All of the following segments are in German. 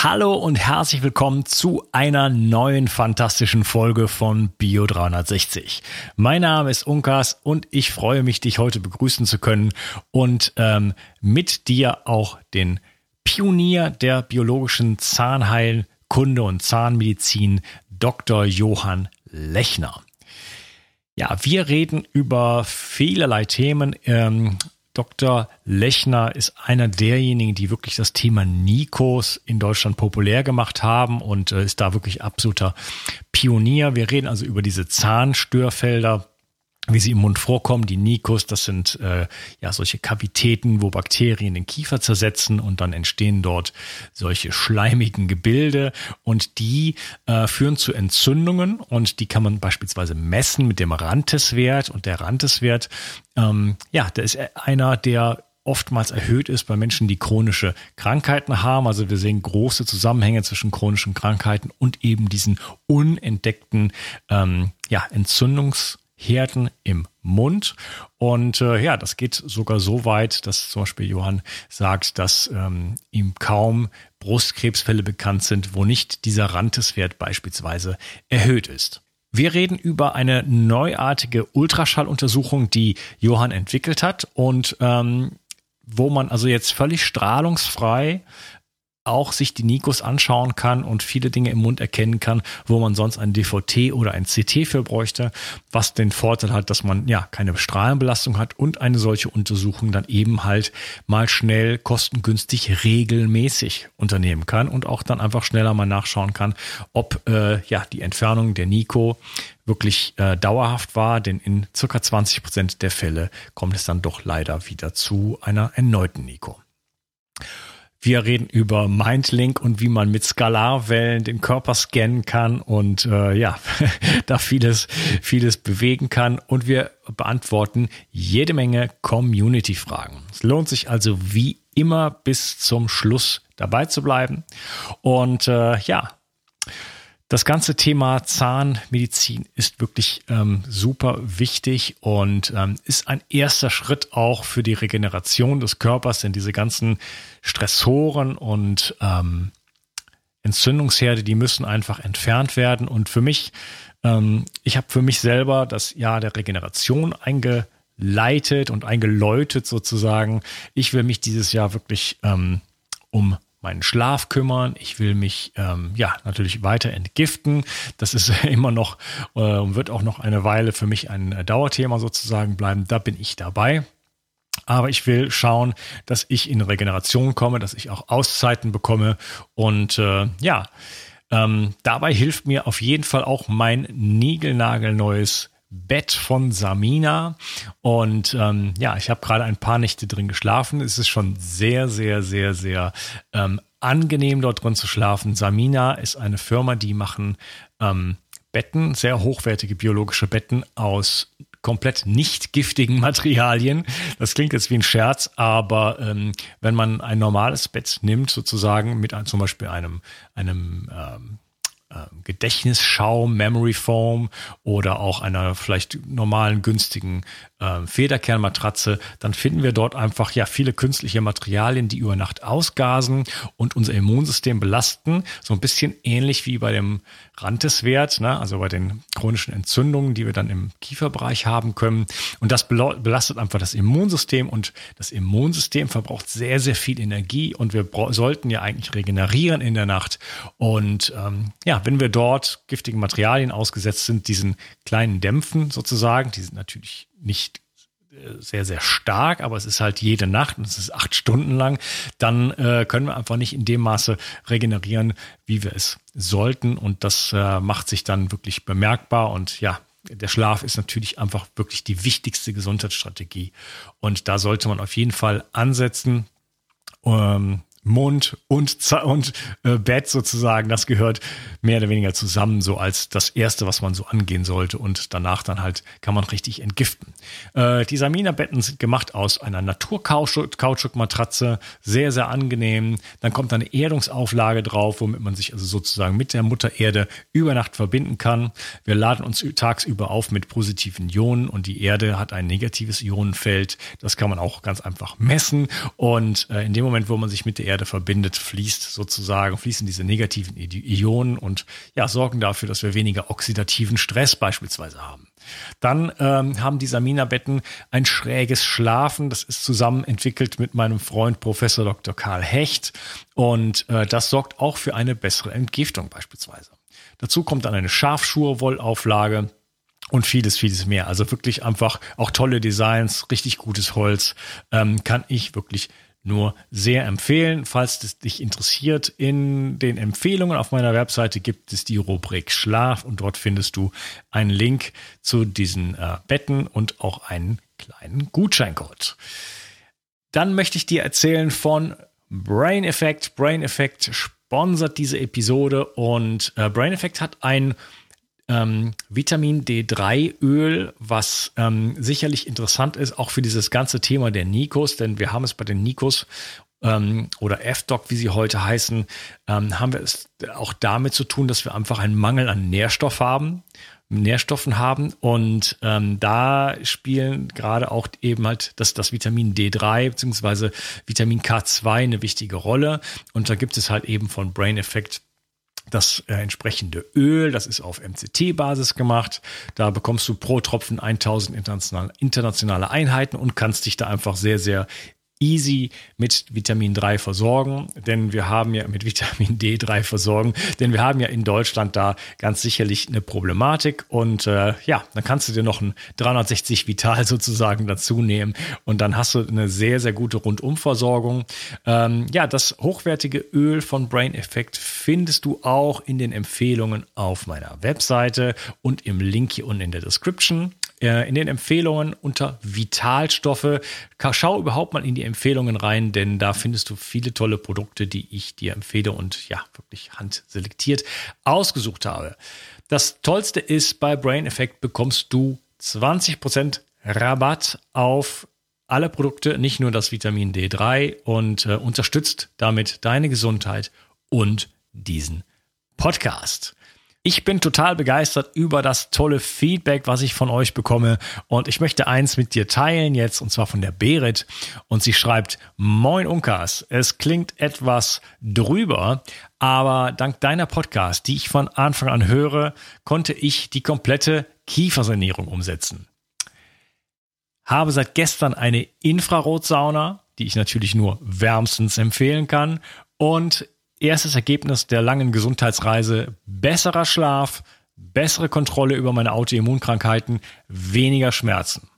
Hallo und herzlich willkommen zu einer neuen fantastischen Folge von Bio 360. Mein Name ist Unkas und ich freue mich, dich heute begrüßen zu können und ähm, mit dir auch den Pionier der biologischen Zahnheilkunde und Zahnmedizin, Dr. Johann Lechner. Ja, wir reden über vielerlei Themen. Ähm, Dr. Lechner ist einer derjenigen, die wirklich das Thema Nikos in Deutschland populär gemacht haben und äh, ist da wirklich absoluter Pionier. Wir reden also über diese Zahnstörfelder, wie sie im Mund vorkommen. Die Nikos, das sind äh, ja solche Kavitäten, wo Bakterien den Kiefer zersetzen und dann entstehen dort solche schleimigen Gebilde und die äh, führen zu Entzündungen und die kann man beispielsweise messen mit dem Rantes-Wert und der Rantes-Wert, ähm, ja, der ist einer, der oftmals erhöht ist bei Menschen, die chronische Krankheiten haben. Also wir sehen große Zusammenhänge zwischen chronischen Krankheiten und eben diesen unentdeckten ähm, ja, Entzündungs Herden im Mund. Und äh, ja, das geht sogar so weit, dass zum Beispiel Johann sagt, dass ähm, ihm kaum Brustkrebsfälle bekannt sind, wo nicht dieser Ranteswert beispielsweise erhöht ist. Wir reden über eine neuartige Ultraschalluntersuchung, die Johann entwickelt hat und ähm, wo man also jetzt völlig strahlungsfrei auch sich die Nikos anschauen kann und viele Dinge im Mund erkennen kann, wo man sonst ein DVT oder ein CT für bräuchte, was den Vorteil hat, dass man ja keine Strahlenbelastung hat und eine solche Untersuchung dann eben halt mal schnell kostengünstig regelmäßig unternehmen kann und auch dann einfach schneller mal nachschauen kann, ob äh, ja die Entfernung der Nico wirklich äh, dauerhaft war, denn in circa 20 Prozent der Fälle kommt es dann doch leider wieder zu einer erneuten Nico. Wir reden über Mindlink und wie man mit Skalarwellen den Körper scannen kann und äh, ja, da vieles, vieles bewegen kann. Und wir beantworten jede Menge Community-Fragen. Es lohnt sich also wie immer bis zum Schluss dabei zu bleiben. Und äh, ja, das ganze Thema Zahnmedizin ist wirklich ähm, super wichtig und ähm, ist ein erster Schritt auch für die Regeneration des Körpers, denn diese ganzen Stressoren und ähm, Entzündungsherde, die müssen einfach entfernt werden. Und für mich, ähm, ich habe für mich selber das Jahr der Regeneration eingeleitet und eingeläutet sozusagen. Ich will mich dieses Jahr wirklich ähm, um meinen Schlaf kümmern. Ich will mich ähm, ja natürlich weiter entgiften. Das ist immer noch äh, wird auch noch eine Weile für mich ein äh, Dauerthema sozusagen bleiben. Da bin ich dabei. Aber ich will schauen, dass ich in Regeneration komme, dass ich auch Auszeiten bekomme. Und äh, ja, ähm, dabei hilft mir auf jeden Fall auch mein niegelnagelneues Bett von Samina. Und ähm, ja, ich habe gerade ein paar Nächte drin geschlafen. Es ist schon sehr, sehr, sehr, sehr ähm, angenehm, dort drin zu schlafen. Samina ist eine Firma, die machen ähm, Betten, sehr hochwertige biologische Betten aus komplett nicht giftigen Materialien. Das klingt jetzt wie ein Scherz, aber ähm, wenn man ein normales Bett nimmt, sozusagen mit ein, zum Beispiel einem, einem ähm, Gedächtnisschaum, Memory Foam oder auch einer vielleicht normalen günstigen äh, Federkernmatratze, dann finden wir dort einfach ja viele künstliche Materialien, die über Nacht ausgasen und unser Immunsystem belasten. So ein bisschen ähnlich wie bei dem Ranteswert, ne? also bei den chronischen Entzündungen, die wir dann im Kieferbereich haben können. Und das belastet einfach das Immunsystem und das Immunsystem verbraucht sehr, sehr viel Energie und wir sollten ja eigentlich regenerieren in der Nacht. Und ähm, ja, wenn wir dort giftigen Materialien ausgesetzt sind, diesen kleinen Dämpfen sozusagen, die sind natürlich nicht äh, sehr, sehr stark, aber es ist halt jede Nacht und es ist acht Stunden lang, dann äh, können wir einfach nicht in dem Maße regenerieren, wie wir es sollten. Und das äh, macht sich dann wirklich bemerkbar. Und ja, der Schlaf ist natürlich einfach wirklich die wichtigste Gesundheitsstrategie. Und da sollte man auf jeden Fall ansetzen. Ähm, Mund und, und äh, Bett sozusagen, das gehört mehr oder weniger zusammen, so als das Erste, was man so angehen sollte. Und danach dann halt kann man richtig entgiften. Äh, die Samina-Betten sind gemacht aus einer Naturkautschukmatratze, sehr, sehr angenehm. Dann kommt eine Erdungsauflage drauf, womit man sich also sozusagen mit der Mutter Erde über Nacht verbinden kann. Wir laden uns tagsüber auf mit positiven Ionen und die Erde hat ein negatives Ionenfeld. Das kann man auch ganz einfach messen. Und äh, in dem Moment, wo man sich mit der Erde Erde verbindet, fließt sozusagen, fließen diese negativen Ionen und ja, sorgen dafür, dass wir weniger oxidativen Stress beispielsweise haben. Dann ähm, haben die Samina-Betten ein schräges Schlafen. Das ist zusammen entwickelt mit meinem Freund Professor Dr. Karl Hecht. Und äh, das sorgt auch für eine bessere Entgiftung beispielsweise. Dazu kommt dann eine Schafschur-Wollauflage und vieles, vieles mehr. Also wirklich einfach auch tolle Designs, richtig gutes Holz. Ähm, kann ich wirklich nur sehr empfehlen. Falls es dich interessiert, in den Empfehlungen auf meiner Webseite gibt es die Rubrik Schlaf und dort findest du einen Link zu diesen äh, Betten und auch einen kleinen Gutscheincode. Dann möchte ich dir erzählen von Brain Effect. Brain Effect sponsert diese Episode und äh, Brain Effect hat ein ähm, Vitamin D3-Öl, was ähm, sicherlich interessant ist, auch für dieses ganze Thema der Nikos, denn wir haben es bei den Nikos ähm, oder F-Doc, wie sie heute heißen, ähm, haben wir es auch damit zu tun, dass wir einfach einen Mangel an Nährstoff haben. Nährstoffen haben und ähm, da spielen gerade auch eben halt das, das Vitamin D3 bzw. Vitamin K2 eine wichtige Rolle und da gibt es halt eben von Brain Effect das äh, entsprechende Öl, das ist auf MCT-Basis gemacht. Da bekommst du pro Tropfen 1000 internationale, internationale Einheiten und kannst dich da einfach sehr, sehr easy mit Vitamin 3 versorgen, denn wir haben ja mit Vitamin D3 versorgen, denn wir haben ja in Deutschland da ganz sicherlich eine Problematik und äh, ja, dann kannst du dir noch ein 360 Vital sozusagen dazu nehmen und dann hast du eine sehr, sehr gute Rundumversorgung. Ähm, ja, das hochwertige Öl von Brain Effect findest du auch in den Empfehlungen auf meiner Webseite und im Link hier unten in der Description. Äh, in den Empfehlungen unter Vitalstoffe. Schau überhaupt mal in die Empfehlungen rein, denn da findest du viele tolle Produkte, die ich dir empfehle und ja, wirklich handselektiert ausgesucht habe. Das Tollste ist, bei Brain Effect bekommst du 20% Rabatt auf alle Produkte, nicht nur das Vitamin D3 und äh, unterstützt damit deine Gesundheit und diesen Podcast. Ich bin total begeistert über das tolle Feedback, was ich von euch bekomme. Und ich möchte eins mit dir teilen jetzt, und zwar von der Berit. Und sie schreibt, Moin Unkas, es klingt etwas drüber, aber dank deiner Podcast, die ich von Anfang an höre, konnte ich die komplette Kiefersanierung umsetzen. Habe seit gestern eine Infrarotsauna, die ich natürlich nur wärmstens empfehlen kann. Und erstes Ergebnis der langen Gesundheitsreise besserer Schlaf, bessere Kontrolle über meine Autoimmunkrankheiten, weniger Schmerzen.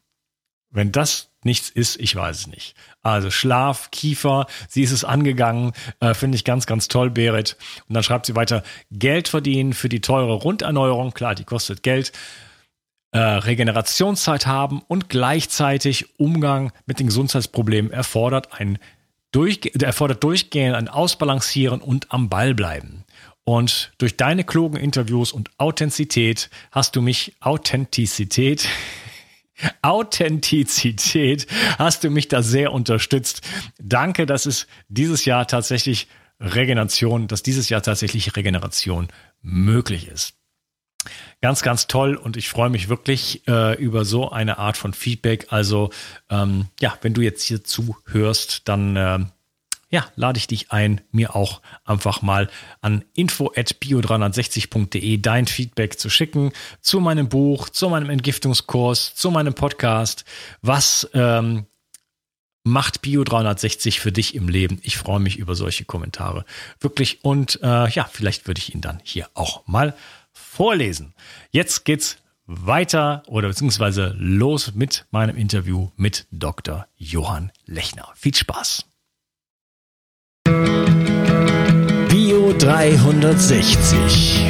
Wenn das nichts ist, ich weiß es nicht. Also Schlaf, Kiefer, sie ist es angegangen, äh, finde ich ganz, ganz toll, Berit. Und dann schreibt sie weiter, Geld verdienen für die teure Runderneuerung, klar, die kostet Geld, äh, Regenerationszeit haben und gleichzeitig Umgang mit den Gesundheitsproblemen erfordert ein durch, erfordert durchgehend ein Ausbalancieren und am Ball bleiben. Und durch deine klugen Interviews und Authentizität hast du mich Authentizität Authentizität hast du mich da sehr unterstützt. Danke, dass es dieses Jahr tatsächlich Regeneration, dass dieses Jahr tatsächlich Regeneration möglich ist. Ganz, ganz toll und ich freue mich wirklich äh, über so eine Art von Feedback. Also ähm, ja, wenn du jetzt hier zuhörst, dann äh, ja, lade ich dich ein, mir auch einfach mal an info@bio360.de dein Feedback zu schicken zu meinem Buch, zu meinem Entgiftungskurs, zu meinem Podcast. Was ähm, macht Bio 360 für dich im Leben? Ich freue mich über solche Kommentare. Wirklich. Und äh, ja, vielleicht würde ich ihn dann hier auch mal vorlesen. Jetzt geht's weiter oder beziehungsweise los mit meinem Interview mit Dr. Johann Lechner. Viel Spaß. Bio 360.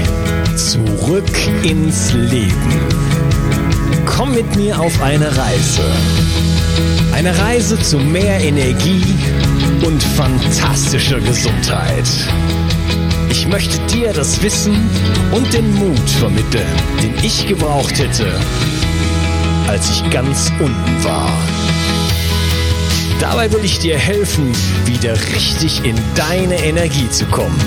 Zurück ins Leben. Komm mit mir auf eine Reise. Eine Reise zu mehr Energie und fantastischer Gesundheit. Ich möchte dir das Wissen und den Mut vermitteln, den ich gebraucht hätte, als ich ganz unten war. Dabei will ich dir helfen, wieder richtig in deine Energie zu kommen.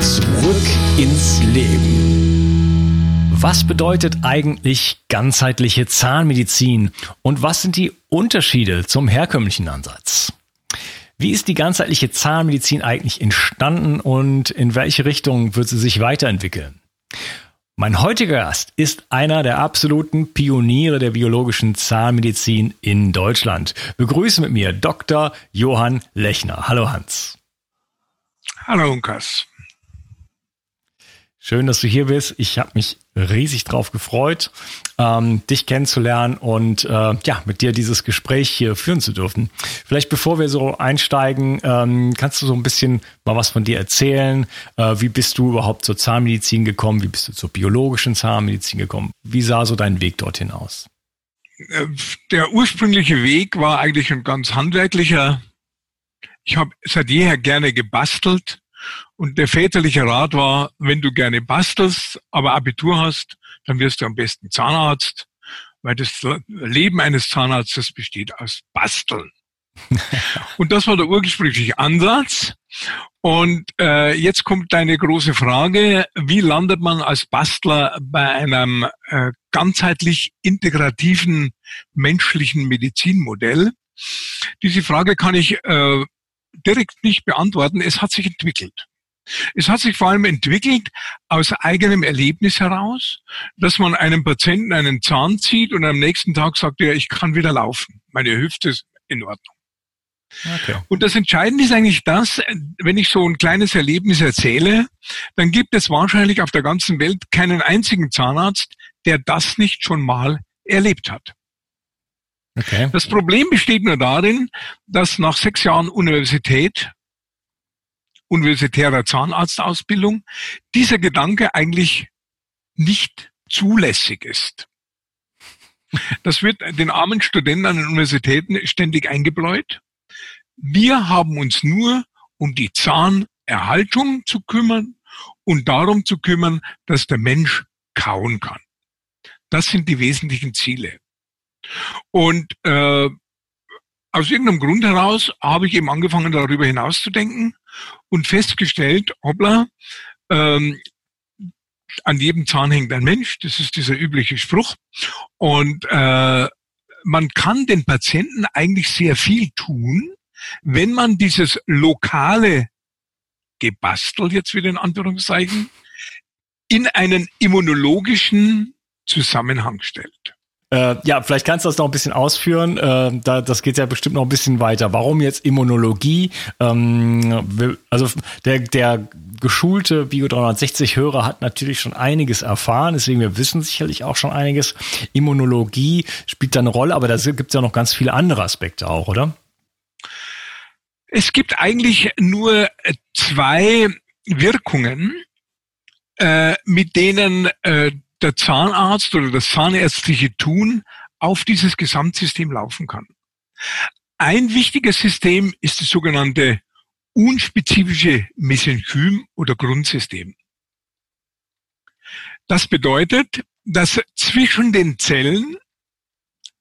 Zurück ins Leben. Was bedeutet eigentlich ganzheitliche Zahnmedizin und was sind die Unterschiede zum herkömmlichen Ansatz? Wie ist die ganzheitliche Zahnmedizin eigentlich entstanden und in welche Richtung wird sie sich weiterentwickeln? Mein heutiger Gast ist einer der absoluten Pioniere der biologischen Zahnmedizin in Deutschland. Begrüße mit mir Dr. Johann Lechner. Hallo Hans. Hallo Unkas. Schön, dass du hier bist. Ich habe mich riesig drauf gefreut, ähm, dich kennenzulernen und äh, ja, mit dir dieses Gespräch hier führen zu dürfen. Vielleicht bevor wir so einsteigen, ähm, kannst du so ein bisschen mal was von dir erzählen? Äh, wie bist du überhaupt zur Zahnmedizin gekommen? Wie bist du zur biologischen Zahnmedizin gekommen? Wie sah so dein Weg dorthin aus? Äh, der ursprüngliche Weg war eigentlich ein ganz handwerklicher. Ich habe seit jeher gerne gebastelt und der väterliche Rat war, wenn du gerne bastelst, aber Abitur hast, dann wirst du am besten Zahnarzt, weil das Leben eines Zahnarztes besteht aus Basteln. und das war der ursprüngliche Ansatz. Und äh, jetzt kommt deine große Frage, wie landet man als Bastler bei einem äh, ganzheitlich integrativen menschlichen Medizinmodell? Diese Frage kann ich äh, direkt nicht beantworten. Es hat sich entwickelt. Es hat sich vor allem entwickelt aus eigenem Erlebnis heraus, dass man einem Patienten einen Zahn zieht und am nächsten Tag sagt er, ich kann wieder laufen. Meine Hüfte ist in Ordnung. Okay. Und das Entscheidende ist eigentlich das, wenn ich so ein kleines Erlebnis erzähle, dann gibt es wahrscheinlich auf der ganzen Welt keinen einzigen Zahnarzt, der das nicht schon mal erlebt hat. Okay. Das Problem besteht nur darin, dass nach sechs Jahren Universität, universitärer Zahnarztausbildung, dieser Gedanke eigentlich nicht zulässig ist. Das wird den armen Studenten an den Universitäten ständig eingebläut. Wir haben uns nur um die Zahnerhaltung zu kümmern und darum zu kümmern, dass der Mensch kauen kann. Das sind die wesentlichen Ziele. Und äh, aus irgendeinem Grund heraus habe ich eben angefangen, darüber hinaus zu denken und festgestellt, hoppla, ähm, an jedem Zahn hängt ein Mensch, das ist dieser übliche Spruch. Und äh, man kann den Patienten eigentlich sehr viel tun, wenn man dieses lokale Gebastel, jetzt wieder in Anführungszeichen, in einen immunologischen Zusammenhang stellt. Äh, ja, vielleicht kannst du das noch ein bisschen ausführen. Äh, da, das geht ja bestimmt noch ein bisschen weiter. Warum jetzt Immunologie? Ähm, also der, der geschulte Bio 360 Hörer hat natürlich schon einiges erfahren, deswegen wir wissen sicherlich auch schon einiges. Immunologie spielt da eine Rolle, aber da gibt es ja noch ganz viele andere Aspekte auch, oder? Es gibt eigentlich nur zwei Wirkungen, äh, mit denen äh, der Zahnarzt oder das zahnärztliche Tun auf dieses Gesamtsystem laufen kann. Ein wichtiges System ist das sogenannte unspezifische Mesenchym oder Grundsystem. Das bedeutet, dass zwischen den Zellen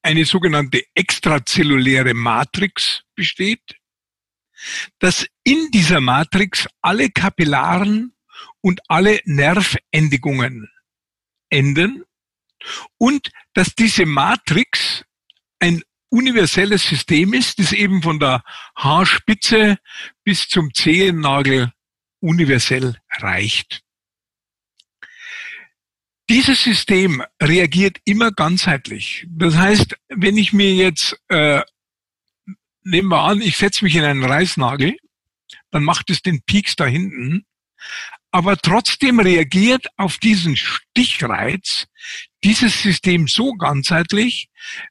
eine sogenannte extrazelluläre Matrix besteht, dass in dieser Matrix alle Kapillaren und alle Nervendigungen enden und dass diese Matrix ein universelles System ist, das eben von der Haarspitze bis zum Zehennagel universell reicht. Dieses System reagiert immer ganzheitlich. Das heißt, wenn ich mir jetzt, äh, nehmen wir an, ich setze mich in einen Reißnagel, dann macht es den Peaks da hinten, aber trotzdem reagiert auf diesen Stichreiz dieses System so ganzheitlich,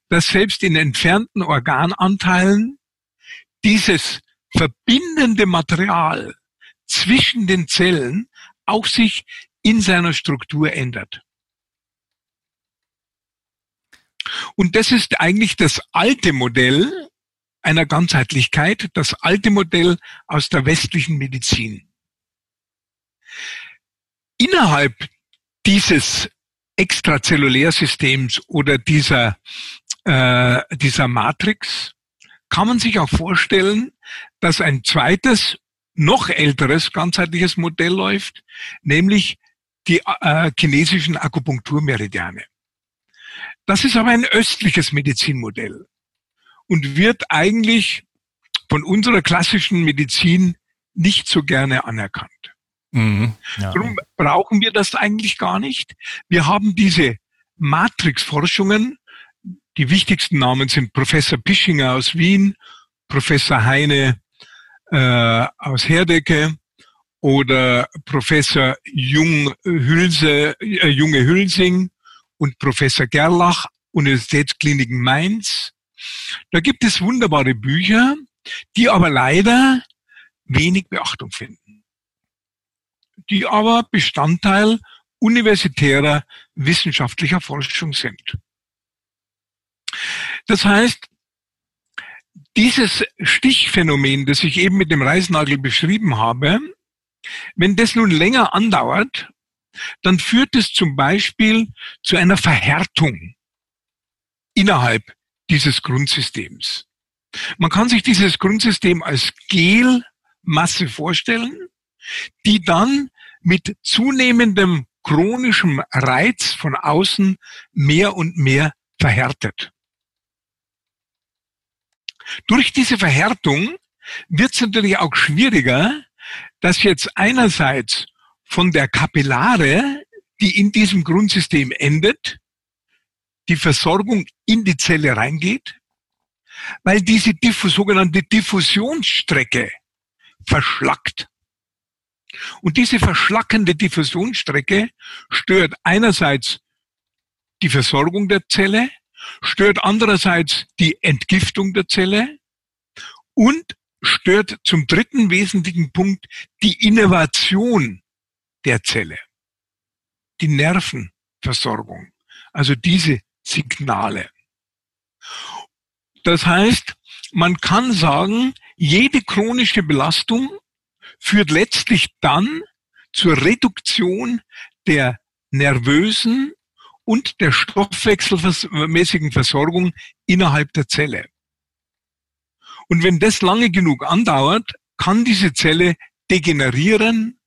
dass selbst in entfernten Organanteilen dieses verbindende Material zwischen den Zellen auch sich in seiner Struktur ändert. Und das ist eigentlich das alte Modell einer Ganzheitlichkeit, das alte Modell aus der westlichen Medizin. Innerhalb dieses Extrazellulärsystems oder dieser, äh, dieser Matrix kann man sich auch vorstellen, dass ein zweites, noch älteres ganzheitliches Modell läuft, nämlich die äh, chinesischen Akupunkturmeridiane. Das ist aber ein östliches Medizinmodell und wird eigentlich von unserer klassischen Medizin nicht so gerne anerkannt. Mhm, ja. Darum brauchen wir das eigentlich gar nicht. Wir haben diese Matrix-Forschungen. Die wichtigsten Namen sind Professor Pischinger aus Wien, Professor Heine äh, aus Herdecke oder Professor Jung Hülse, äh, Junge Hülsing und Professor Gerlach, Universitätskliniken Mainz. Da gibt es wunderbare Bücher, die aber leider wenig Beachtung finden, die aber Bestandteil universitärer wissenschaftlicher Forschung sind. Das heißt, dieses Stichphänomen, das ich eben mit dem Reißnagel beschrieben habe, wenn das nun länger andauert, dann führt es zum Beispiel zu einer Verhärtung innerhalb dieses Grundsystems. Man kann sich dieses Grundsystem als Gelmasse vorstellen, die dann mit zunehmendem chronischem Reiz von außen mehr und mehr verhärtet. Durch diese Verhärtung wird es natürlich auch schwieriger, dass jetzt einerseits von der Kapillare, die in diesem Grundsystem endet, die Versorgung in die Zelle reingeht, weil diese sogenannte Diffusionsstrecke verschlackt. Und diese verschlackende Diffusionsstrecke stört einerseits die Versorgung der Zelle, stört andererseits die Entgiftung der Zelle und stört zum dritten wesentlichen Punkt die Innovation der Zelle, die Nervenversorgung, also diese Signale. Das heißt, man kann sagen, jede chronische Belastung führt letztlich dann zur Reduktion der nervösen und der stoffwechselmäßigen Versorgung innerhalb der Zelle. Und wenn das lange genug andauert, kann diese Zelle degenerieren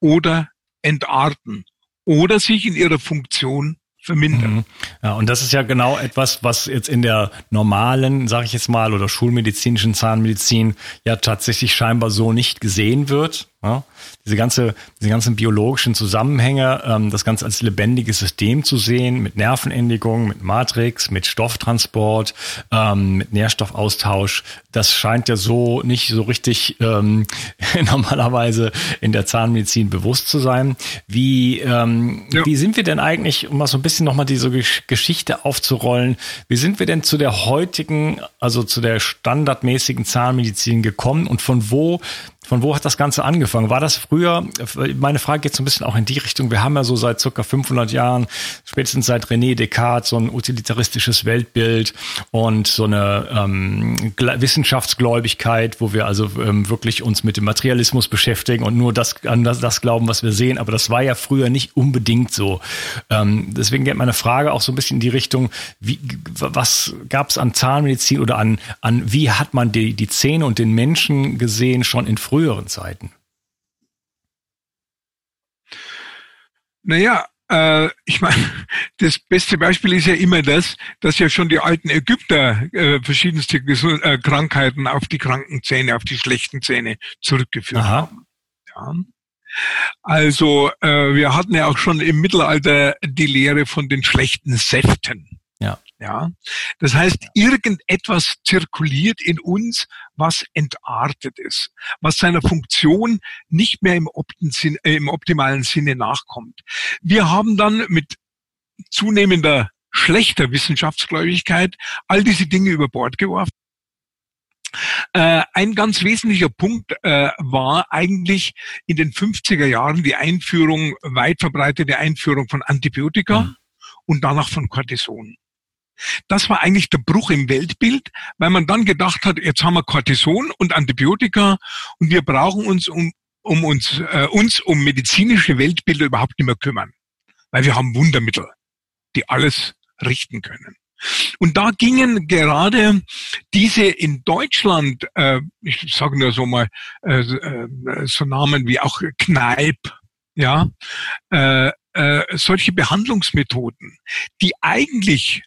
oder entarten oder sich in ihrer Funktion vermindern. Mhm. Ja, und das ist ja genau etwas, was jetzt in der normalen, sage ich jetzt mal, oder schulmedizinischen Zahnmedizin ja tatsächlich scheinbar so nicht gesehen wird. Ja? Diese ganze, diese ganzen biologischen Zusammenhänge, ähm, das Ganze als lebendiges System zu sehen, mit Nervenendigung, mit Matrix, mit Stofftransport, ähm, mit Nährstoffaustausch, das scheint ja so nicht so richtig ähm, normalerweise in der Zahnmedizin bewusst zu sein. Wie, ähm, ja. wie sind wir denn eigentlich, um mal so ein bisschen nochmal diese Geschichte aufzurollen, wie sind wir denn zu der heutigen, also zu der standardmäßigen Zahnmedizin gekommen und von wo von wo hat das Ganze angefangen? War das früher, meine Frage geht so ein bisschen auch in die Richtung, wir haben ja so seit circa 500 Jahren, spätestens seit René Descartes, so ein utilitaristisches Weltbild und so eine ähm, Wissenschaftsgläubigkeit, wo wir also ähm, wirklich uns mit dem Materialismus beschäftigen und nur das, an das, das glauben, was wir sehen. Aber das war ja früher nicht unbedingt so. Ähm, deswegen geht meine Frage auch so ein bisschen in die Richtung, wie, was gab es an Zahnmedizin oder an, an wie hat man die, die Zähne und den Menschen gesehen schon in früheren Zeiten? Naja, äh, ich meine, das beste Beispiel ist ja immer das, dass ja schon die alten Ägypter äh, verschiedenste Gesund äh, Krankheiten auf die kranken Zähne, auf die schlechten Zähne zurückgeführt Aha. haben. Ja. Also äh, wir hatten ja auch schon im Mittelalter die Lehre von den schlechten Säften. Ja. Ja. Das heißt, irgendetwas zirkuliert in uns, was entartet ist, was seiner Funktion nicht mehr im, äh, im optimalen Sinne nachkommt. Wir haben dann mit zunehmender schlechter Wissenschaftsgläubigkeit all diese Dinge über Bord geworfen. Äh, ein ganz wesentlicher Punkt äh, war eigentlich in den 50er Jahren die Einführung, weit verbreitete Einführung von Antibiotika mhm. und danach von Cortison. Das war eigentlich der Bruch im Weltbild, weil man dann gedacht hat, jetzt haben wir Cortison und Antibiotika und wir brauchen uns um, um uns, äh, uns um medizinische Weltbilder überhaupt nicht mehr kümmern, weil wir haben Wundermittel, die alles richten können. Und da gingen gerade diese in Deutschland, äh, ich sage nur so mal, äh, äh, so Namen wie auch Kneipp, ja, äh, äh, solche Behandlungsmethoden, die eigentlich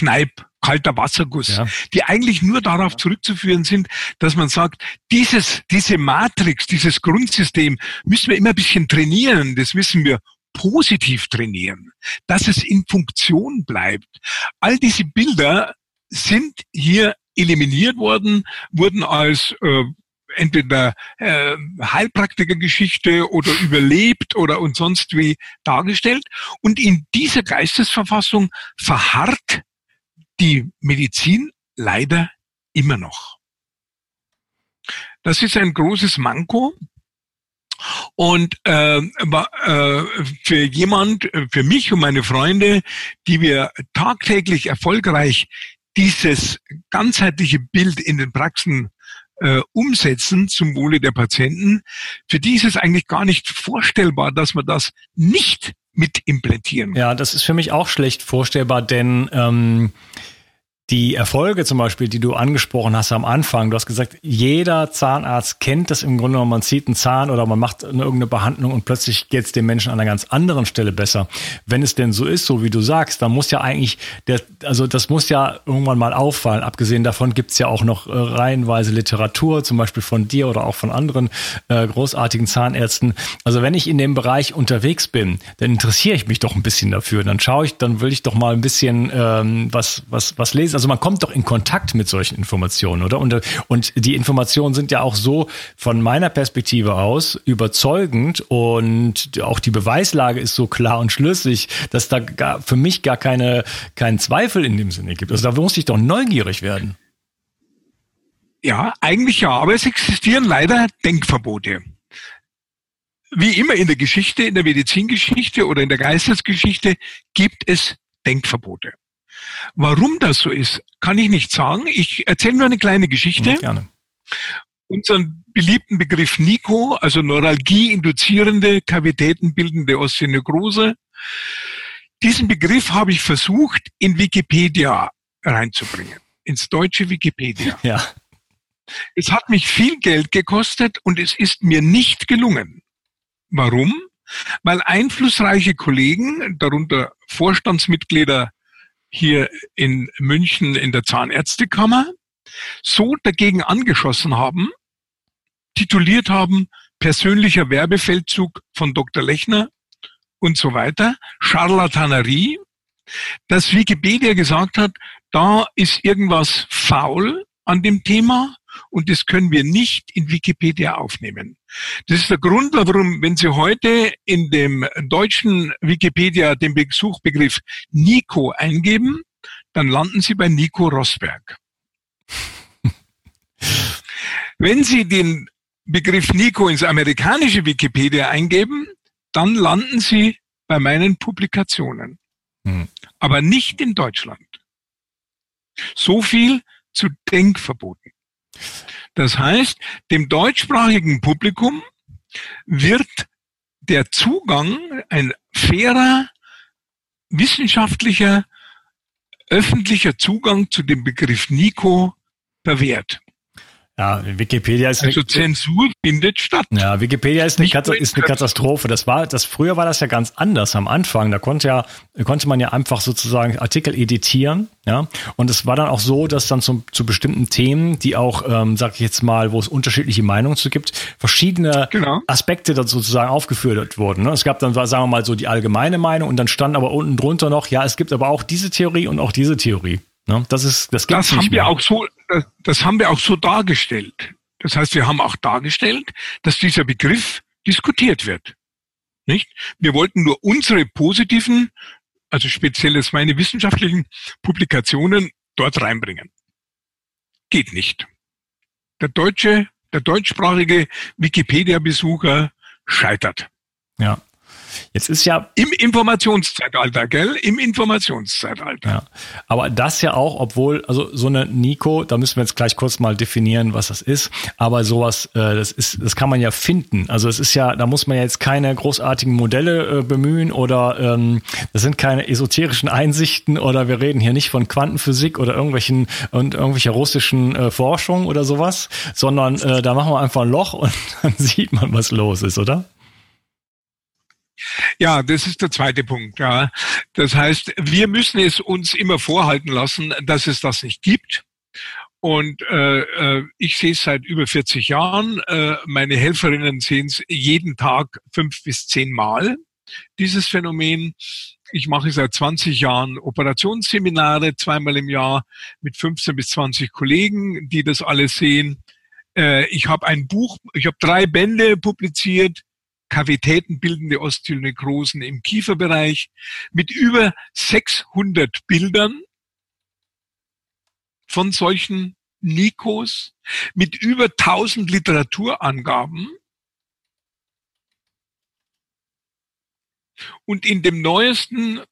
Kneipp kalter Wasserguss, ja. die eigentlich nur darauf zurückzuführen sind, dass man sagt, dieses, diese Matrix, dieses Grundsystem müssen wir immer ein bisschen trainieren. Das müssen wir positiv trainieren, dass es in Funktion bleibt. All diese Bilder sind hier eliminiert worden, wurden als äh, entweder äh, Heilpraktikergeschichte oder überlebt oder und sonst wie dargestellt. Und in dieser Geistesverfassung verharrt die Medizin leider immer noch. Das ist ein großes Manko. Und äh, äh, für jemand, für mich und meine Freunde, die wir tagtäglich erfolgreich dieses ganzheitliche Bild in den Praxen äh, umsetzen zum Wohle der Patienten, für die ist es eigentlich gar nicht vorstellbar, dass man das nicht mit implantieren. Ja, das ist für mich auch schlecht vorstellbar, denn ähm, die Erfolge zum Beispiel, die du angesprochen hast am Anfang, du hast gesagt, jeder Zahnarzt kennt das im Grunde genommen, man zieht einen Zahn oder man macht irgendeine Behandlung und plötzlich geht es dem Menschen an einer ganz anderen Stelle besser. Wenn es denn so ist, so wie du sagst, dann muss ja eigentlich, der, also das muss ja irgendwann mal auffallen. Abgesehen davon gibt es ja auch noch äh, reihenweise Literatur, zum Beispiel von dir oder auch von anderen äh, großartigen Zahnärzten. Also wenn ich in dem Bereich unterwegs bin, dann interessiere ich mich doch ein bisschen dafür. Dann schaue ich, dann will ich doch mal ein bisschen ähm, was, was, was lesen also man kommt doch in Kontakt mit solchen Informationen, oder? Und, und die Informationen sind ja auch so von meiner Perspektive aus überzeugend und auch die Beweislage ist so klar und schlüssig, dass da gar, für mich gar keine, keinen Zweifel in dem Sinne gibt. Also da muss ich doch neugierig werden. Ja, eigentlich ja, aber es existieren leider Denkverbote wie immer in der Geschichte, in der Medizingeschichte oder in der Geistesgeschichte gibt es Denkverbote. Warum das so ist, kann ich nicht sagen. Ich erzähle nur eine kleine Geschichte. Gerne. Unseren beliebten Begriff Nico, also Neuralgie-induzierende, kavitätenbildende Osteonekrose. Diesen Begriff habe ich versucht, in Wikipedia reinzubringen. Ins deutsche Wikipedia. Ja. Es hat mich viel Geld gekostet und es ist mir nicht gelungen. Warum? Weil einflussreiche Kollegen, darunter Vorstandsmitglieder hier in München in der Zahnärztekammer so dagegen angeschossen haben, tituliert haben, persönlicher Werbefeldzug von Dr. Lechner und so weiter, Charlatanerie, dass Wikipedia gesagt hat, da ist irgendwas faul an dem Thema und das können wir nicht in Wikipedia aufnehmen. Das ist der Grund, warum, wenn Sie heute in dem deutschen Wikipedia den Suchbegriff Nico eingeben, dann landen Sie bei Nico Rosberg. wenn Sie den Begriff Nico ins amerikanische Wikipedia eingeben, dann landen Sie bei meinen Publikationen. Hm. Aber nicht in Deutschland. So viel zu Denkverboten. Das heißt, dem deutschsprachigen Publikum wird der Zugang, ein fairer, wissenschaftlicher, öffentlicher Zugang zu dem Begriff Nico verwehrt. Ja, Wikipedia ist also Zensur findet statt. Ja, Wikipedia ist eine, ist eine, Katastrophe. Das war, das früher war das ja ganz anders am Anfang. Da konnte ja konnte man ja einfach sozusagen Artikel editieren, ja. Und es war dann auch so, dass dann zum, zu bestimmten Themen, die auch, ähm, sag ich jetzt mal, wo es unterschiedliche Meinungen zu gibt, verschiedene genau. Aspekte dann sozusagen aufgeführt wurden. Ne? Es gab dann, sagen wir mal, so die allgemeine Meinung und dann stand aber unten drunter noch, ja, es gibt aber auch diese Theorie und auch diese Theorie. Ne? Das ist, das, das haben wir auch so, das, das haben wir auch so dargestellt. Das heißt, wir haben auch dargestellt, dass dieser Begriff diskutiert wird. Nicht? Wir wollten nur unsere positiven, also speziell jetzt meine wissenschaftlichen Publikationen dort reinbringen. Geht nicht. Der deutsche, der deutschsprachige Wikipedia-Besucher scheitert. Ja. Jetzt ist ja. Im Informationszeitalter, gell? Im Informationszeitalter. Ja. Aber das ja auch, obwohl, also so eine Nico, da müssen wir jetzt gleich kurz mal definieren, was das ist. Aber sowas, äh, das ist, das kann man ja finden. Also es ist ja, da muss man ja jetzt keine großartigen Modelle äh, bemühen oder ähm, das sind keine esoterischen Einsichten oder wir reden hier nicht von Quantenphysik oder irgendwelchen und irgendwelcher russischen äh, Forschung oder sowas, sondern äh, da machen wir einfach ein Loch und dann sieht man, was los ist, oder? Ja, das ist der zweite Punkt. Ja. Das heißt, wir müssen es uns immer vorhalten lassen, dass es das nicht gibt. Und äh, äh ich sehe es seit über 40 Jahren. Äh, meine Helferinnen sehen es jeden Tag fünf bis zehn Mal, dieses Phänomen. Ich mache seit 20 Jahren Operationsseminare zweimal im Jahr mit 15 bis 20 Kollegen, die das alles sehen. Äh, ich habe ein Buch, ich habe drei Bände publiziert, Kavitätenbildende Osteonekrosen im Kieferbereich mit über 600 Bildern von solchen Nikos, mit über 1000 Literaturangaben. Und in dem neuesten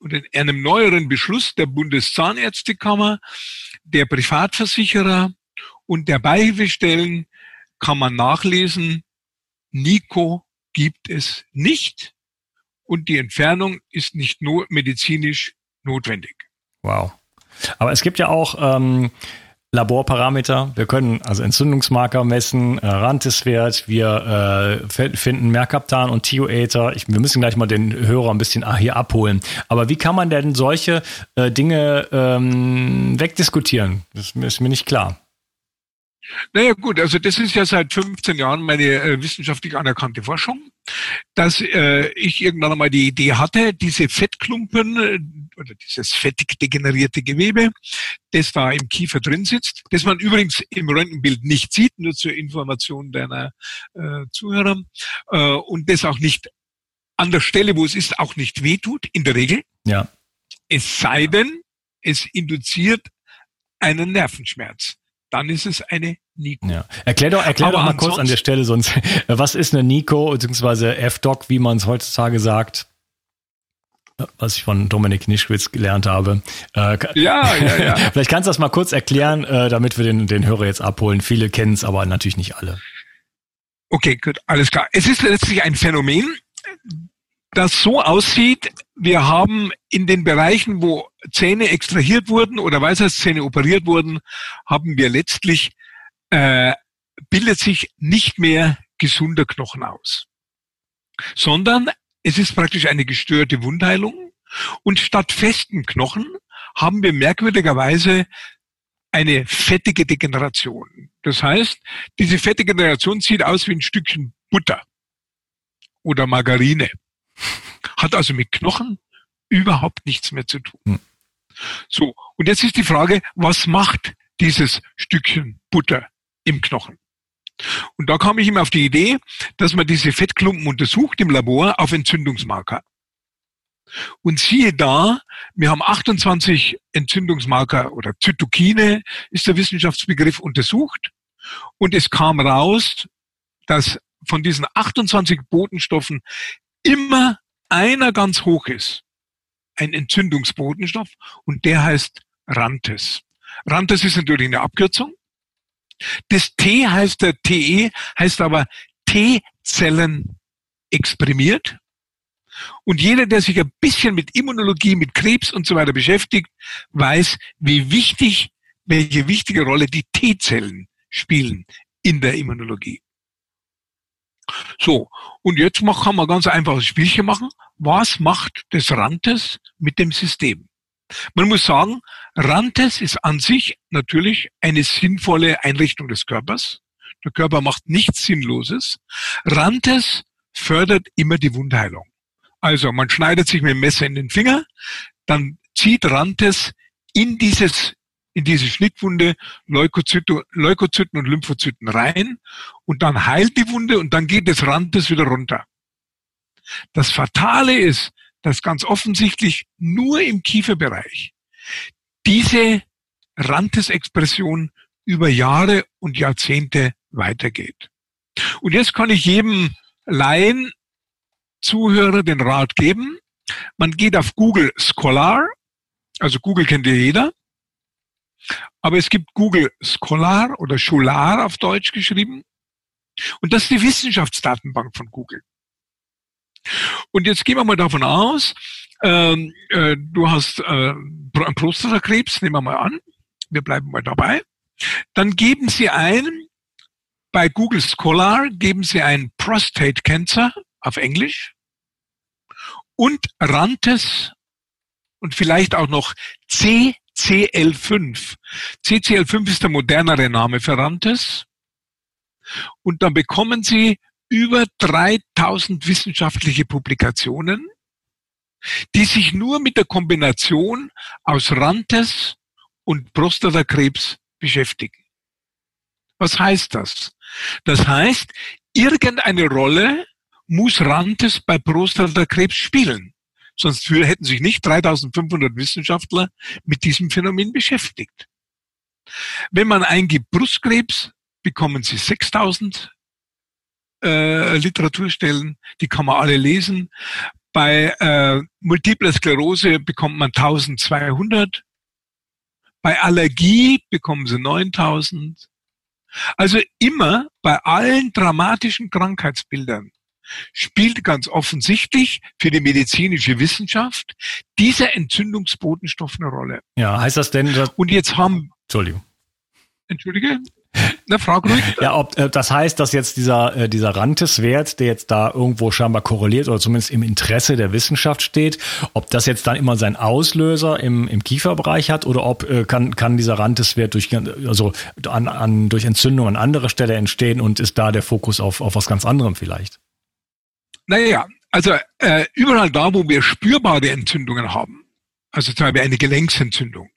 oder in einem neueren Beschluss der Bundeszahnärztekammer, der Privatversicherer und der Beihilfestellen kann man nachlesen, Nico gibt es nicht und die Entfernung ist nicht nur medizinisch notwendig. Wow. Aber es gibt ja auch ähm, Laborparameter. Wir können also Entzündungsmarker messen, äh, Rantiswert, wir äh, finden Merkaptan und Thioether. Ich, wir müssen gleich mal den Hörer ein bisschen hier abholen. Aber wie kann man denn solche äh, Dinge ähm, wegdiskutieren? Das ist mir nicht klar. Naja gut, also das ist ja seit 15 Jahren meine äh, wissenschaftlich anerkannte Forschung, dass äh, ich irgendwann einmal die Idee hatte, diese Fettklumpen äh, oder dieses fettig degenerierte Gewebe, das da im Kiefer drin sitzt, das man übrigens im Röntgenbild nicht sieht, nur zur Information deiner äh, Zuhörer, äh, und das auch nicht an der Stelle, wo es ist, auch nicht wehtut, in der Regel. Ja. Es sei denn, es induziert einen Nervenschmerz dann ist es eine Nico. Ja. Erklär doch, erklär doch mal kurz an der Stelle sonst, was ist eine Nico beziehungsweise F-Doc, wie man es heutzutage sagt? was ich von Dominik Nischwitz gelernt habe. Äh, ja, ja, ja. Vielleicht kannst du das mal kurz erklären, äh, damit wir den, den Hörer jetzt abholen. Viele kennen es, aber natürlich nicht alle. Okay, gut, alles klar. Es ist letztlich ein Phänomen, das so aussieht, wir haben in den Bereichen, wo Zähne extrahiert wurden oder Weisheitszähne operiert wurden, haben wir letztlich, äh, bildet sich nicht mehr gesunder Knochen aus, sondern es ist praktisch eine gestörte Wundheilung und statt festen Knochen haben wir merkwürdigerweise eine fettige Degeneration. Das heißt, diese fettige Degeneration sieht aus wie ein Stückchen Butter oder Margarine. Hat also mit Knochen überhaupt nichts mehr zu tun. Hm. So, und jetzt ist die Frage, was macht dieses Stückchen Butter im Knochen? Und da kam ich immer auf die Idee, dass man diese Fettklumpen untersucht im Labor auf Entzündungsmarker. Und siehe da, wir haben 28 Entzündungsmarker oder Zytokine ist der Wissenschaftsbegriff untersucht. Und es kam raus, dass von diesen 28 Botenstoffen immer einer ganz hoch ist, ein Entzündungsbotenstoff, und der heißt Rantes. Rantes ist natürlich eine Abkürzung. Das T heißt der TE, heißt aber T-Zellen exprimiert. Und jeder, der sich ein bisschen mit Immunologie, mit Krebs und so weiter beschäftigt, weiß, wie wichtig, welche wichtige Rolle die T-Zellen spielen in der Immunologie. So, und jetzt kann man ganz einfaches Spielchen machen. Was macht das Rantes mit dem System? Man muss sagen, Rantes ist an sich natürlich eine sinnvolle Einrichtung des Körpers. Der Körper macht nichts Sinnloses. Rantes fördert immer die Wundheilung. Also man schneidet sich mit dem Messer in den Finger, dann zieht Rantes in dieses in diese Schnittwunde Leukozyten, Leukozyten und Lymphozyten rein und dann heilt die Wunde und dann geht das Randes wieder runter. Das Fatale ist, dass ganz offensichtlich nur im Kieferbereich diese Randes-Expression über Jahre und Jahrzehnte weitergeht. Und jetzt kann ich jedem Laien Zuhörer den Rat geben. Man geht auf Google Scholar, also Google kennt ja jeder, aber es gibt Google Scholar oder Scholar auf Deutsch geschrieben. Und das ist die Wissenschaftsdatenbank von Google. Und jetzt gehen wir mal davon aus, ähm, äh, du hast äh, Prostatakrebs, nehmen wir mal an. Wir bleiben mal dabei. Dann geben Sie ein, bei Google Scholar geben Sie ein Prostate Cancer auf Englisch und Rantes und vielleicht auch noch CCL5. CCL5 ist der modernere Name für Rantes. Und dann bekommen Sie über 3000 wissenschaftliche Publikationen, die sich nur mit der Kombination aus Rantes und Prostatakrebs beschäftigen. Was heißt das? Das heißt, irgendeine Rolle muss Rantes bei Prostatakrebs spielen. Sonst hätten sich nicht 3500 Wissenschaftler mit diesem Phänomen beschäftigt. Wenn man eingibt Brustkrebs, bekommen Sie 6000 äh, Literaturstellen, die kann man alle lesen. Bei äh, Multipler Sklerose bekommt man 1200. Bei Allergie bekommen Sie 9000. Also immer bei allen dramatischen Krankheitsbildern spielt ganz offensichtlich für die medizinische Wissenschaft dieser Entzündungsbotenstoff eine Rolle. Ja, heißt das denn, dass Und jetzt haben, Entschuldigung. entschuldige, na, frag ruhig. Ja, ob äh, das heißt, dass jetzt dieser äh, dieser Rantes-Wert, der jetzt da irgendwo scheinbar korreliert oder zumindest im Interesse der Wissenschaft steht, ob das jetzt dann immer seinen Auslöser im, im Kieferbereich hat oder ob äh, kann kann dieser Rantes-Wert durch also an, an durch Entzündung an anderer Stelle entstehen und ist da der Fokus auf auf was ganz anderem vielleicht? Naja, also äh, überall da, wo wir spürbare Entzündungen haben, also zum Beispiel eine Gelenksentzündung,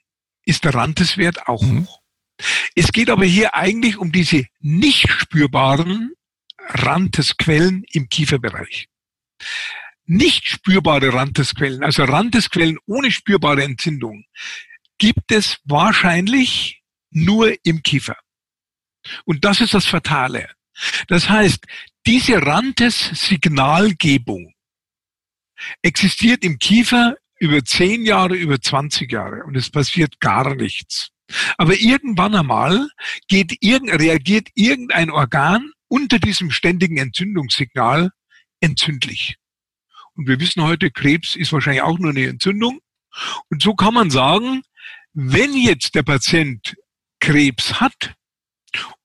ist der Randeswert auch Mhm. hoch. Es geht aber hier eigentlich um diese nicht spürbaren Randesquellen im Kieferbereich. Nicht spürbare Randesquellen, also Randesquellen ohne spürbare Entzündung, gibt es wahrscheinlich nur im Kiefer. Und das ist das Fatale. Das heißt, diese Rantes-Signalgebung existiert im Kiefer über 10 Jahre, über 20 Jahre und es passiert gar nichts. Aber irgendwann einmal geht irgend, reagiert irgendein Organ unter diesem ständigen Entzündungssignal entzündlich. Und wir wissen heute, Krebs ist wahrscheinlich auch nur eine Entzündung. Und so kann man sagen, wenn jetzt der Patient Krebs hat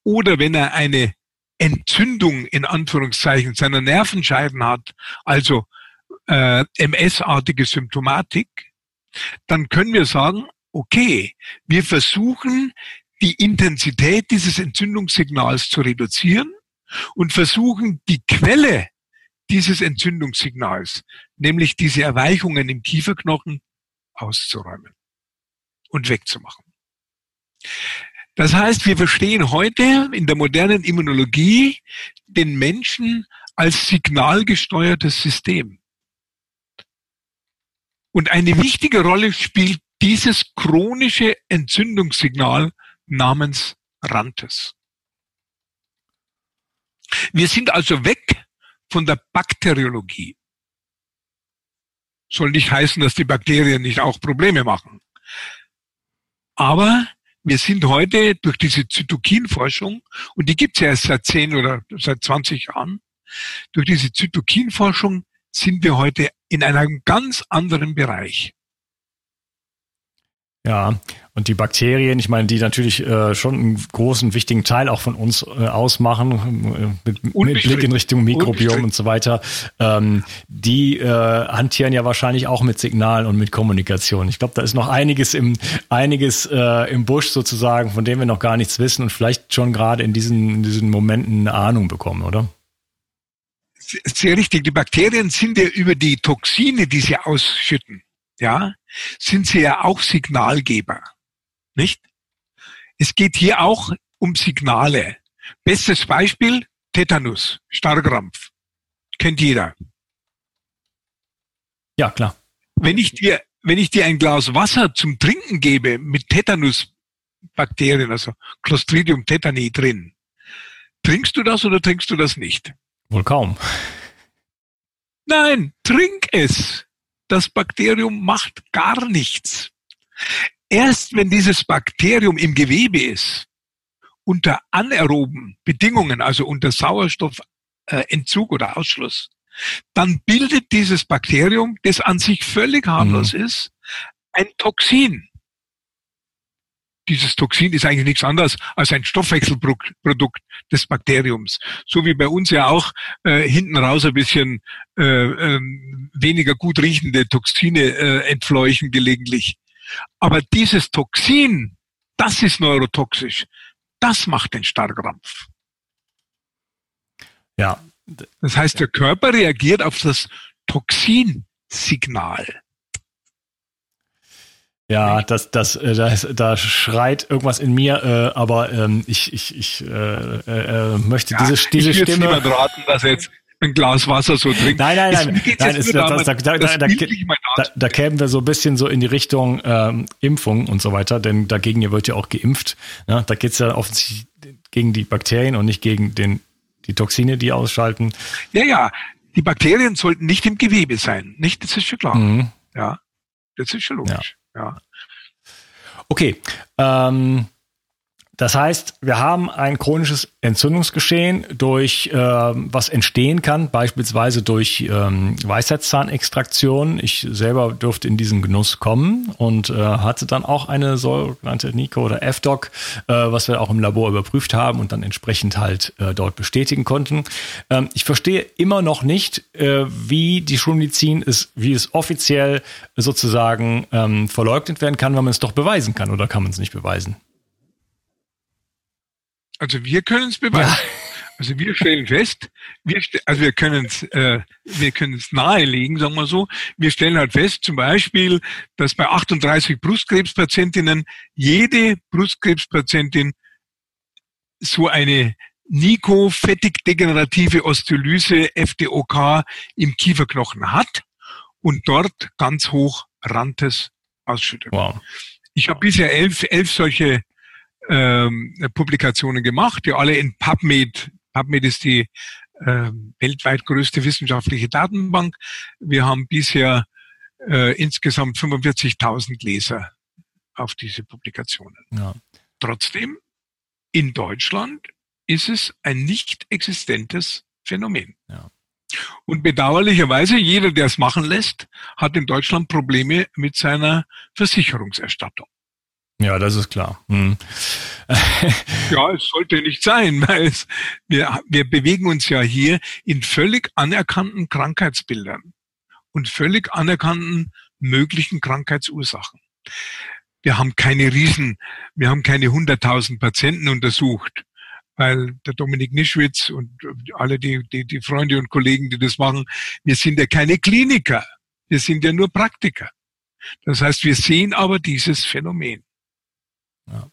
oder wenn er eine Entzündung in Anführungszeichen seiner Nervenscheiden hat, also äh, MS-artige Symptomatik, dann können wir sagen, okay, wir versuchen die Intensität dieses Entzündungssignals zu reduzieren und versuchen die Quelle dieses Entzündungssignals, nämlich diese Erweichungen im Kieferknochen, auszuräumen und wegzumachen. Das heißt, wir verstehen heute in der modernen Immunologie den Menschen als signalgesteuertes System. Und eine wichtige Rolle spielt dieses chronische Entzündungssignal namens Rantes. Wir sind also weg von der Bakteriologie. Soll nicht heißen, dass die Bakterien nicht auch Probleme machen. Aber wir sind heute durch diese Zytokinforschung, und die gibt es ja erst seit 10 oder seit 20 Jahren, durch diese Zytokinforschung sind wir heute in einem ganz anderen Bereich. Ja, und die Bakterien, ich meine, die natürlich äh, schon einen großen, wichtigen Teil auch von uns äh, ausmachen, äh, mit, mit Blick in Richtung Mikrobiom und so weiter, ähm, die äh, hantieren ja wahrscheinlich auch mit Signalen und mit Kommunikation. Ich glaube, da ist noch einiges im, einiges äh, im Busch sozusagen, von dem wir noch gar nichts wissen und vielleicht schon gerade in diesen, in diesen Momenten eine Ahnung bekommen, oder? Sehr richtig. Die Bakterien sind ja über die Toxine, die sie ausschütten, ja, sind sie ja auch Signalgeber, nicht? Es geht hier auch um Signale. Bestes Beispiel, Tetanus, Starrkrampf. Kennt jeder. Ja, klar. Wenn ich dir, wenn ich dir ein Glas Wasser zum Trinken gebe mit Tetanusbakterien, also Clostridium tetani drin, trinkst du das oder trinkst du das nicht? Wohl kaum. Nein, trink es. Das Bakterium macht gar nichts. Erst wenn dieses Bakterium im Gewebe ist, unter anaeroben Bedingungen, also unter Sauerstoffentzug oder Ausschluss, dann bildet dieses Bakterium, das an sich völlig harmlos mhm. ist, ein Toxin. Dieses Toxin ist eigentlich nichts anderes als ein Stoffwechselprodukt des Bakteriums. So wie bei uns ja auch äh, hinten raus ein bisschen äh, äh, weniger gut riechende Toxine äh, entfleuchen gelegentlich. Aber dieses Toxin, das ist neurotoxisch. Das macht den Starrkrampf. Ja. Das heißt, der Körper reagiert auf das Toxinsignal. Ja, das, das, äh, das, da schreit irgendwas in mir, äh, aber ähm, ich, ich, ich äh, äh, äh möchte ja, diese, diese ich Stimme. Ich raten, dass jetzt ein Glas Wasser so trinkt. Nein, nein, nein. nein ist, das, da, da, da, da, kämen wir so ein bisschen so in die Richtung ähm, Impfung und so weiter, denn dagegen wird ja auch geimpft. Ne? Da geht's ja offensichtlich gegen die Bakterien und nicht gegen den, die Toxine, die ausschalten. Ja, ja. Die Bakterien sollten nicht im Gewebe sein. Nicht? Das ist schon klar. Mhm. Ja. Das ist schon logisch. Ja. Ja. Okay. Ähm, das heißt, wir haben ein chronisches Entzündungsgeschehen durch äh, was entstehen kann, beispielsweise durch ähm, Weisheitszahnextraktion. Ich selber durfte in diesen Genuss kommen und äh, hatte dann auch eine sogenannte Nico oder F-Doc, äh, was wir auch im Labor überprüft haben und dann entsprechend halt äh, dort bestätigen konnten. Ähm, ich verstehe immer noch nicht, äh, wie die Schulmedizin ist, wie es offiziell sozusagen ähm, verleugnet werden kann, wenn man es doch beweisen kann oder kann man es nicht beweisen? Also wir können es beweisen. Ja. Also wir stellen fest, wir also wir können es, äh, wir können es nahelegen, sagen wir so. Wir stellen halt fest, zum Beispiel, dass bei 38 Brustkrebspatientinnen jede Brustkrebspatientin so eine Nico-fettig-degenerative Osteolyse FDOK im Kieferknochen hat und dort ganz hoch Rantes ausschüttet. Wow. Ich habe bisher elf, elf solche ähm, Publikationen gemacht, die alle in PubMed, PubMed ist die äh, weltweit größte wissenschaftliche Datenbank. Wir haben bisher äh, insgesamt 45.000 Leser auf diese Publikationen. Ja. Trotzdem, in Deutschland ist es ein nicht existentes Phänomen. Ja. Und bedauerlicherweise, jeder, der es machen lässt, hat in Deutschland Probleme mit seiner Versicherungserstattung. Ja, das ist klar. Hm. ja, es sollte nicht sein, weil es, wir, wir bewegen uns ja hier in völlig anerkannten Krankheitsbildern und völlig anerkannten möglichen Krankheitsursachen. Wir haben keine Riesen, wir haben keine 100.000 Patienten untersucht, weil der Dominik Nischwitz und alle die, die, die Freunde und Kollegen, die das machen, wir sind ja keine Kliniker, wir sind ja nur Praktiker. Das heißt, wir sehen aber dieses Phänomen. Ja.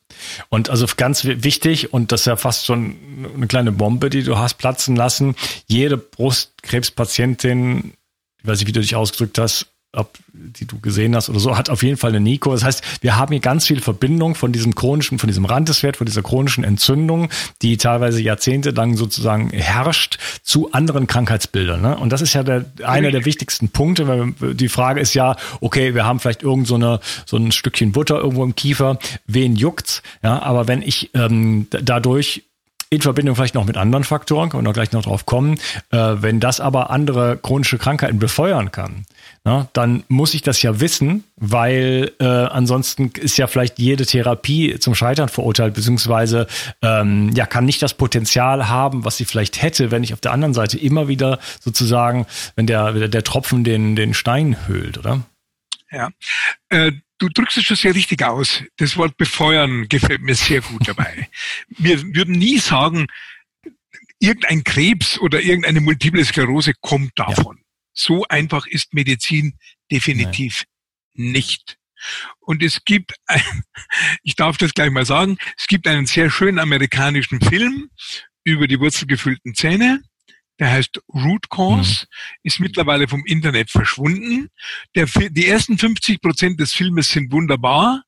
Und also ganz wichtig, und das ist ja fast schon eine kleine Bombe, die du hast platzen lassen, jede Brustkrebspatientin, ich weiß nicht, wie du dich ausgedrückt hast, ob die du gesehen hast oder so, hat auf jeden Fall eine Nico. Das heißt, wir haben hier ganz viel Verbindung von diesem chronischen, von diesem Randeswert, von dieser chronischen Entzündung, die teilweise jahrzehntelang sozusagen herrscht, zu anderen Krankheitsbildern. Ne? Und das ist ja der, einer der wichtigsten Punkte. Weil die Frage ist ja, okay, wir haben vielleicht irgend so, eine, so ein Stückchen Butter irgendwo im Kiefer, wen juckt's? Ja, aber wenn ich ähm, dadurch in Verbindung vielleicht noch mit anderen Faktoren, können wir noch gleich noch drauf kommen. Äh, wenn das aber andere chronische Krankheiten befeuern kann, na, dann muss ich das ja wissen, weil äh, ansonsten ist ja vielleicht jede Therapie zum Scheitern verurteilt, beziehungsweise ähm, ja, kann nicht das Potenzial haben, was sie vielleicht hätte, wenn ich auf der anderen Seite immer wieder sozusagen, wenn der, der Tropfen den, den Stein höhlt, oder? Ja. Äh, du drückst es schon sehr richtig aus. Das Wort befeuern gefällt mir sehr gut dabei. Wir würden nie sagen, irgendein Krebs oder irgendeine multiple Sklerose kommt davon. Ja. So einfach ist Medizin definitiv Nein. nicht. Und es gibt, ein, ich darf das gleich mal sagen, es gibt einen sehr schönen amerikanischen Film über die wurzelgefüllten Zähne. Der heißt Root Cause, mhm. ist mittlerweile vom Internet verschwunden. Der, die ersten 50 Prozent des Filmes sind wunderbar,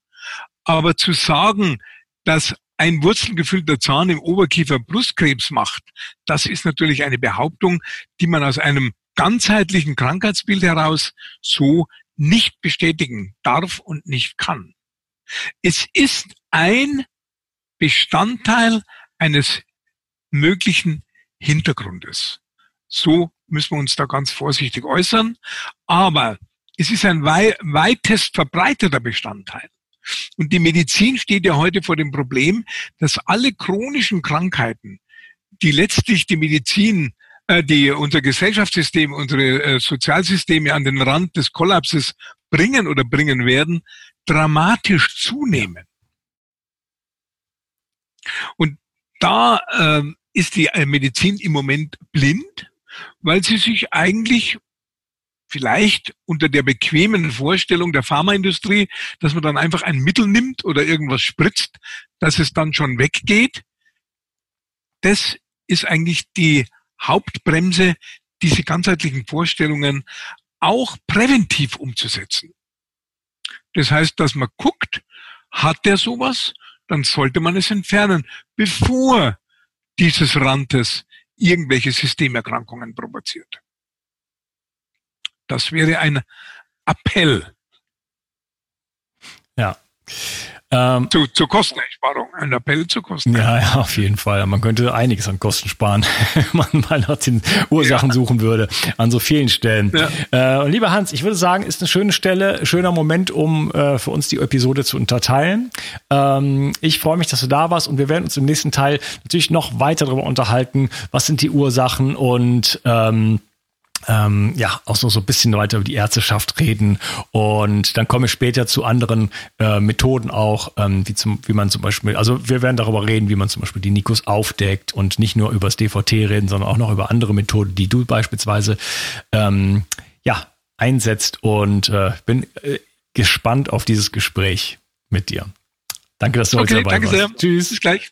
aber zu sagen, dass ein wurzelgefüllter Zahn im Oberkiefer Brustkrebs macht, das ist natürlich eine Behauptung, die man aus einem ganzheitlichen Krankheitsbild heraus so nicht bestätigen darf und nicht kann. Es ist ein Bestandteil eines möglichen Hintergrundes. So müssen wir uns da ganz vorsichtig äußern. Aber es ist ein wei weitest verbreiteter Bestandteil. Und die Medizin steht ja heute vor dem Problem, dass alle chronischen Krankheiten, die letztlich die Medizin, äh, die unser Gesellschaftssystem, unsere äh, Sozialsysteme an den Rand des Kollapses bringen oder bringen werden, dramatisch zunehmen. Und da äh, ist die äh, Medizin im Moment blind, weil sie sich eigentlich vielleicht unter der bequemen Vorstellung der Pharmaindustrie, dass man dann einfach ein Mittel nimmt oder irgendwas spritzt, dass es dann schon weggeht. Das ist eigentlich die Hauptbremse, diese ganzheitlichen Vorstellungen auch präventiv umzusetzen. Das heißt, dass man guckt, hat der sowas, dann sollte man es entfernen, bevor dieses Randes irgendwelche Systemerkrankungen provoziert. Das wäre ein Appell. Ja. Ähm, zu, zur Kosteneinsparung, ein Appell zur Kosteneinsparung. Ja, ja, auf jeden Fall. Man könnte einiges an Kosten sparen, wenn man mal nach den Ursachen ja. suchen würde, an so vielen Stellen. Ja. Äh, lieber Hans, ich würde sagen, ist eine schöne Stelle, schöner Moment, um äh, für uns die Episode zu unterteilen. Ähm, ich freue mich, dass du da warst und wir werden uns im nächsten Teil natürlich noch weiter darüber unterhalten, was sind die Ursachen und ähm, ähm, ja auch so, so ein bisschen weiter über die Ärzteschaft reden. Und dann komme ich später zu anderen äh, Methoden auch, ähm, wie, zum, wie man zum Beispiel, also wir werden darüber reden, wie man zum Beispiel die Nikos aufdeckt und nicht nur über das DVT reden, sondern auch noch über andere Methoden, die du beispielsweise ähm, ja, einsetzt. Und äh, bin äh, gespannt auf dieses Gespräch mit dir. Danke, dass du okay, heute dabei danke warst. Sehr. Tschüss. Bis gleich.